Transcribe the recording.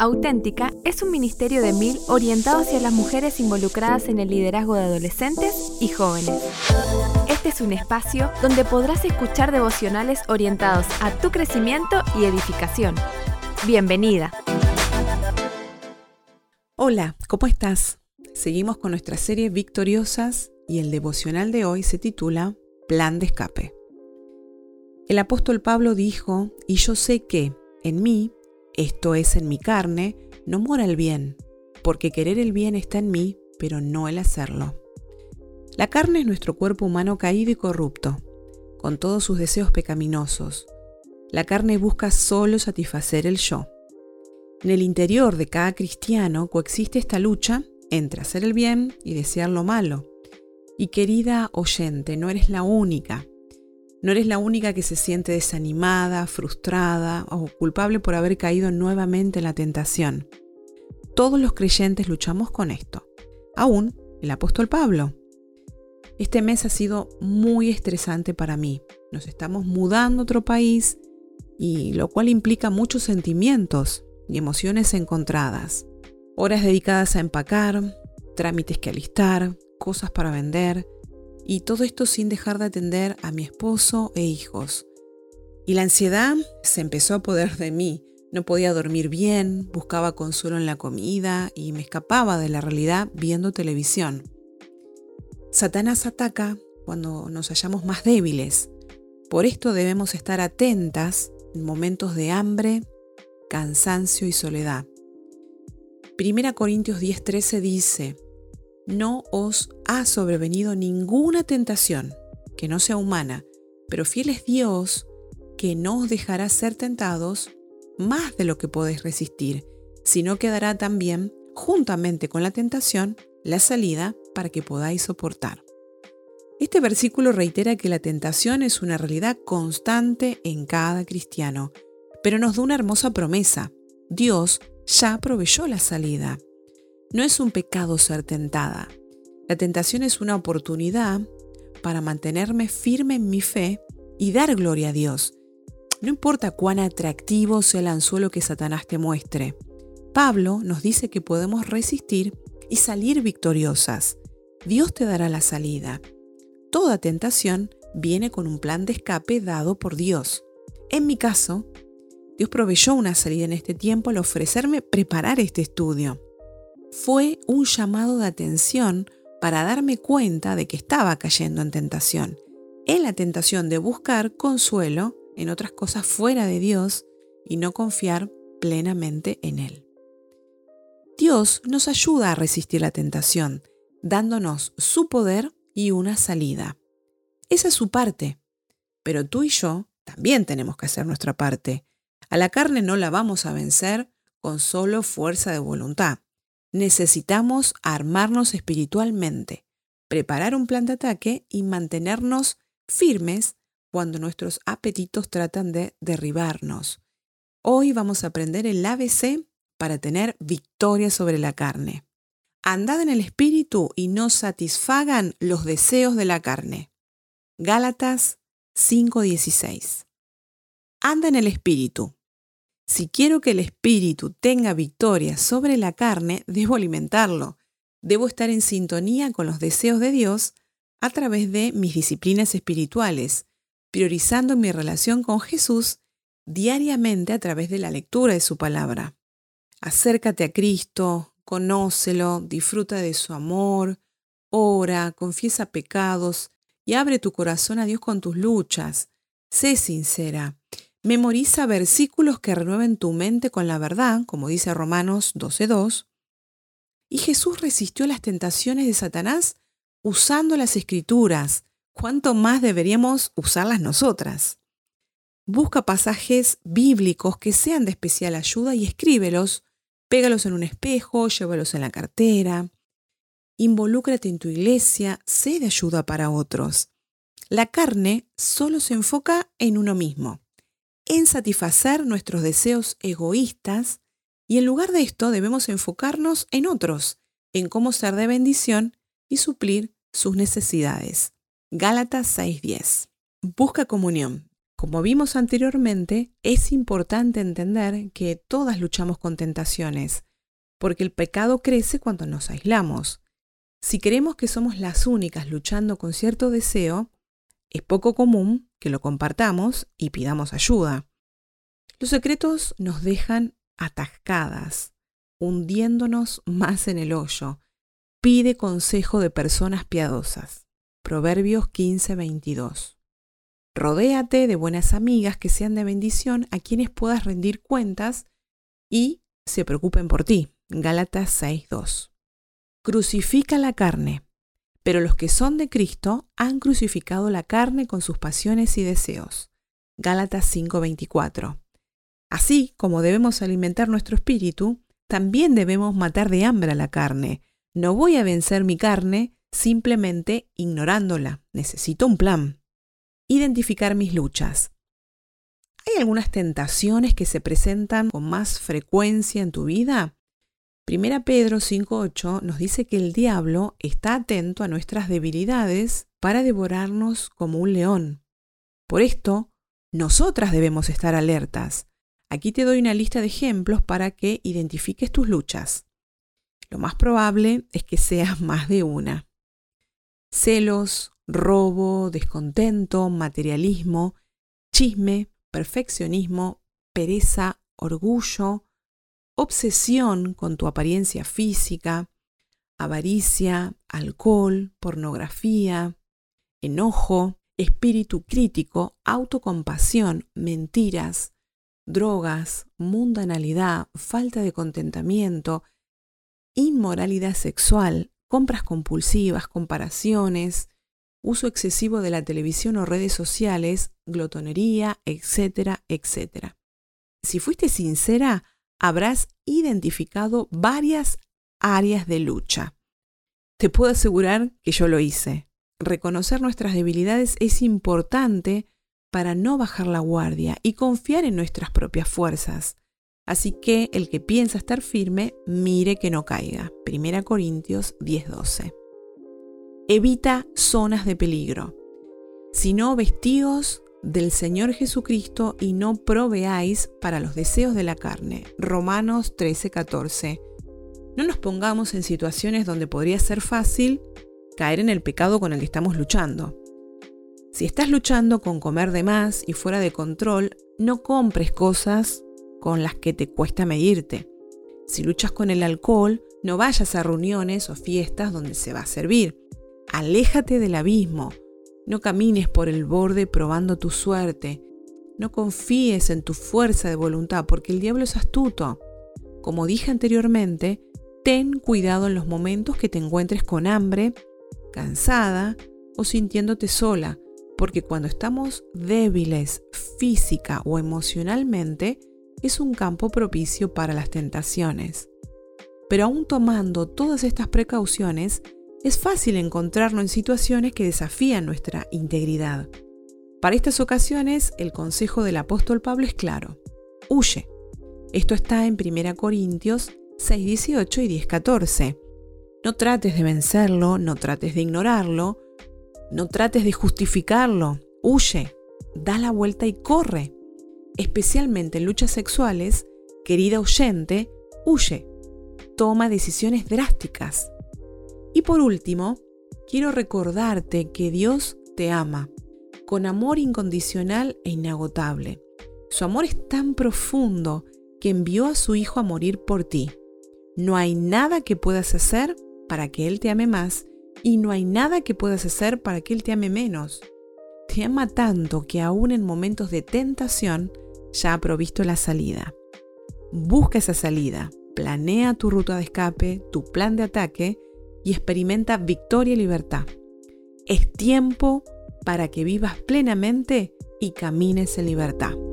Auténtica es un ministerio de mil orientado hacia las mujeres involucradas en el liderazgo de adolescentes y jóvenes. Este es un espacio donde podrás escuchar devocionales orientados a tu crecimiento y edificación. Bienvenida. Hola, ¿cómo estás? Seguimos con nuestra serie Victoriosas y el devocional de hoy se titula Plan de escape. El apóstol Pablo dijo, y yo sé que en mí, esto es en mi carne, no mora el bien, porque querer el bien está en mí, pero no el hacerlo. La carne es nuestro cuerpo humano caído y corrupto, con todos sus deseos pecaminosos. La carne busca solo satisfacer el yo. En el interior de cada cristiano coexiste esta lucha entre hacer el bien y desear lo malo. Y querida oyente, no eres la única. No eres la única que se siente desanimada, frustrada o culpable por haber caído nuevamente en la tentación. Todos los creyentes luchamos con esto. Aún el apóstol Pablo. Este mes ha sido muy estresante para mí. Nos estamos mudando a otro país y lo cual implica muchos sentimientos y emociones encontradas. Horas dedicadas a empacar, trámites que alistar, cosas para vender, y todo esto sin dejar de atender a mi esposo e hijos. Y la ansiedad se empezó a poder de mí. No podía dormir bien, buscaba consuelo en la comida y me escapaba de la realidad viendo televisión. Satanás ataca cuando nos hallamos más débiles. Por esto debemos estar atentas en momentos de hambre, cansancio y soledad. Primera Corintios 10:13 dice, no os ha sobrevenido ninguna tentación que no sea humana, pero fiel es Dios que no os dejará ser tentados más de lo que podéis resistir, sino que dará también, juntamente con la tentación, la salida para que podáis soportar. Este versículo reitera que la tentación es una realidad constante en cada cristiano, pero nos da una hermosa promesa. Dios ya proveyó la salida. No es un pecado ser tentada. La tentación es una oportunidad para mantenerme firme en mi fe y dar gloria a Dios. No importa cuán atractivo sea el anzuelo que Satanás te muestre. Pablo nos dice que podemos resistir y salir victoriosas. Dios te dará la salida. Toda tentación viene con un plan de escape dado por Dios. En mi caso, Dios proveyó una salida en este tiempo al ofrecerme preparar este estudio fue un llamado de atención para darme cuenta de que estaba cayendo en tentación, en la tentación de buscar consuelo en otras cosas fuera de Dios y no confiar plenamente en Él. Dios nos ayuda a resistir la tentación, dándonos su poder y una salida. Esa es su parte, pero tú y yo también tenemos que hacer nuestra parte. A la carne no la vamos a vencer con solo fuerza de voluntad necesitamos armarnos espiritualmente, preparar un plan de ataque y mantenernos firmes cuando nuestros apetitos tratan de derribarnos. Hoy vamos a aprender el ABC para tener victoria sobre la carne. Andad en el espíritu y no satisfagan los deseos de la carne. Gálatas 5:16. Anda en el espíritu. Si quiero que el espíritu tenga victoria sobre la carne, debo alimentarlo. Debo estar en sintonía con los deseos de Dios a través de mis disciplinas espirituales, priorizando mi relación con Jesús diariamente a través de la lectura de su palabra. Acércate a Cristo, conócelo, disfruta de su amor, ora, confiesa pecados y abre tu corazón a Dios con tus luchas. Sé sincera. Memoriza versículos que renueven tu mente con la verdad, como dice Romanos 12.2. Y Jesús resistió las tentaciones de Satanás usando las escrituras. ¿Cuánto más deberíamos usarlas nosotras? Busca pasajes bíblicos que sean de especial ayuda y escríbelos. Pégalos en un espejo, llévalos en la cartera. Involúcrate en tu iglesia, sé de ayuda para otros. La carne solo se enfoca en uno mismo en satisfacer nuestros deseos egoístas y en lugar de esto debemos enfocarnos en otros, en cómo ser de bendición y suplir sus necesidades. Gálatas 6:10. Busca comunión. Como vimos anteriormente, es importante entender que todas luchamos con tentaciones, porque el pecado crece cuando nos aislamos. Si creemos que somos las únicas luchando con cierto deseo, es poco común que lo compartamos y pidamos ayuda. Los secretos nos dejan atascadas, hundiéndonos más en el hoyo. Pide consejo de personas piadosas. Proverbios 15:22. Rodéate de buenas amigas que sean de bendición a quienes puedas rendir cuentas y se preocupen por ti. Gálatas 6.2. Crucifica la carne. Pero los que son de Cristo han crucificado la carne con sus pasiones y deseos. Gálatas 5:24. Así como debemos alimentar nuestro espíritu, también debemos matar de hambre a la carne. No voy a vencer mi carne simplemente ignorándola. Necesito un plan identificar mis luchas. ¿Hay algunas tentaciones que se presentan con más frecuencia en tu vida? Primera Pedro 5.8 nos dice que el diablo está atento a nuestras debilidades para devorarnos como un león. Por esto, nosotras debemos estar alertas. Aquí te doy una lista de ejemplos para que identifiques tus luchas. Lo más probable es que seas más de una. Celos, robo, descontento, materialismo, chisme, perfeccionismo, pereza, orgullo, obsesión con tu apariencia física, avaricia, alcohol, pornografía, enojo, espíritu crítico, autocompasión, mentiras, drogas, mundanalidad, falta de contentamiento, inmoralidad sexual, compras compulsivas, comparaciones, uso excesivo de la televisión o redes sociales, glotonería, etcétera, etcétera. Si fuiste sincera, habrás identificado varias áreas de lucha. Te puedo asegurar que yo lo hice. Reconocer nuestras debilidades es importante para no bajar la guardia y confiar en nuestras propias fuerzas. Así que el que piensa estar firme, mire que no caiga. 1 Corintios 10:12 evita zonas de peligro, sino vestidos del Señor Jesucristo y no proveáis para los deseos de la carne. Romanos 13:14. No nos pongamos en situaciones donde podría ser fácil caer en el pecado con el que estamos luchando. Si estás luchando con comer de más y fuera de control, no compres cosas con las que te cuesta medirte. Si luchas con el alcohol, no vayas a reuniones o fiestas donde se va a servir. Aléjate del abismo. No camines por el borde probando tu suerte. No confíes en tu fuerza de voluntad porque el diablo es astuto. Como dije anteriormente, ten cuidado en los momentos que te encuentres con hambre, cansada o sintiéndote sola, porque cuando estamos débiles física o emocionalmente, es un campo propicio para las tentaciones. Pero aún tomando todas estas precauciones, es fácil encontrarnos en situaciones que desafían nuestra integridad. Para estas ocasiones, el consejo del apóstol Pablo es claro. Huye. Esto está en 1 Corintios 6:18 y 10:14. No trates de vencerlo, no trates de ignorarlo, no trates de justificarlo. Huye. Da la vuelta y corre. Especialmente en luchas sexuales, querida oyente, huye. Toma decisiones drásticas. Y por último, quiero recordarte que Dios te ama con amor incondicional e inagotable. Su amor es tan profundo que envió a su Hijo a morir por ti. No hay nada que puedas hacer para que Él te ame más y no hay nada que puedas hacer para que Él te ame menos. Te ama tanto que aún en momentos de tentación ya ha provisto la salida. Busca esa salida, planea tu ruta de escape, tu plan de ataque y experimenta victoria y libertad. Es tiempo para que vivas plenamente y camines en libertad.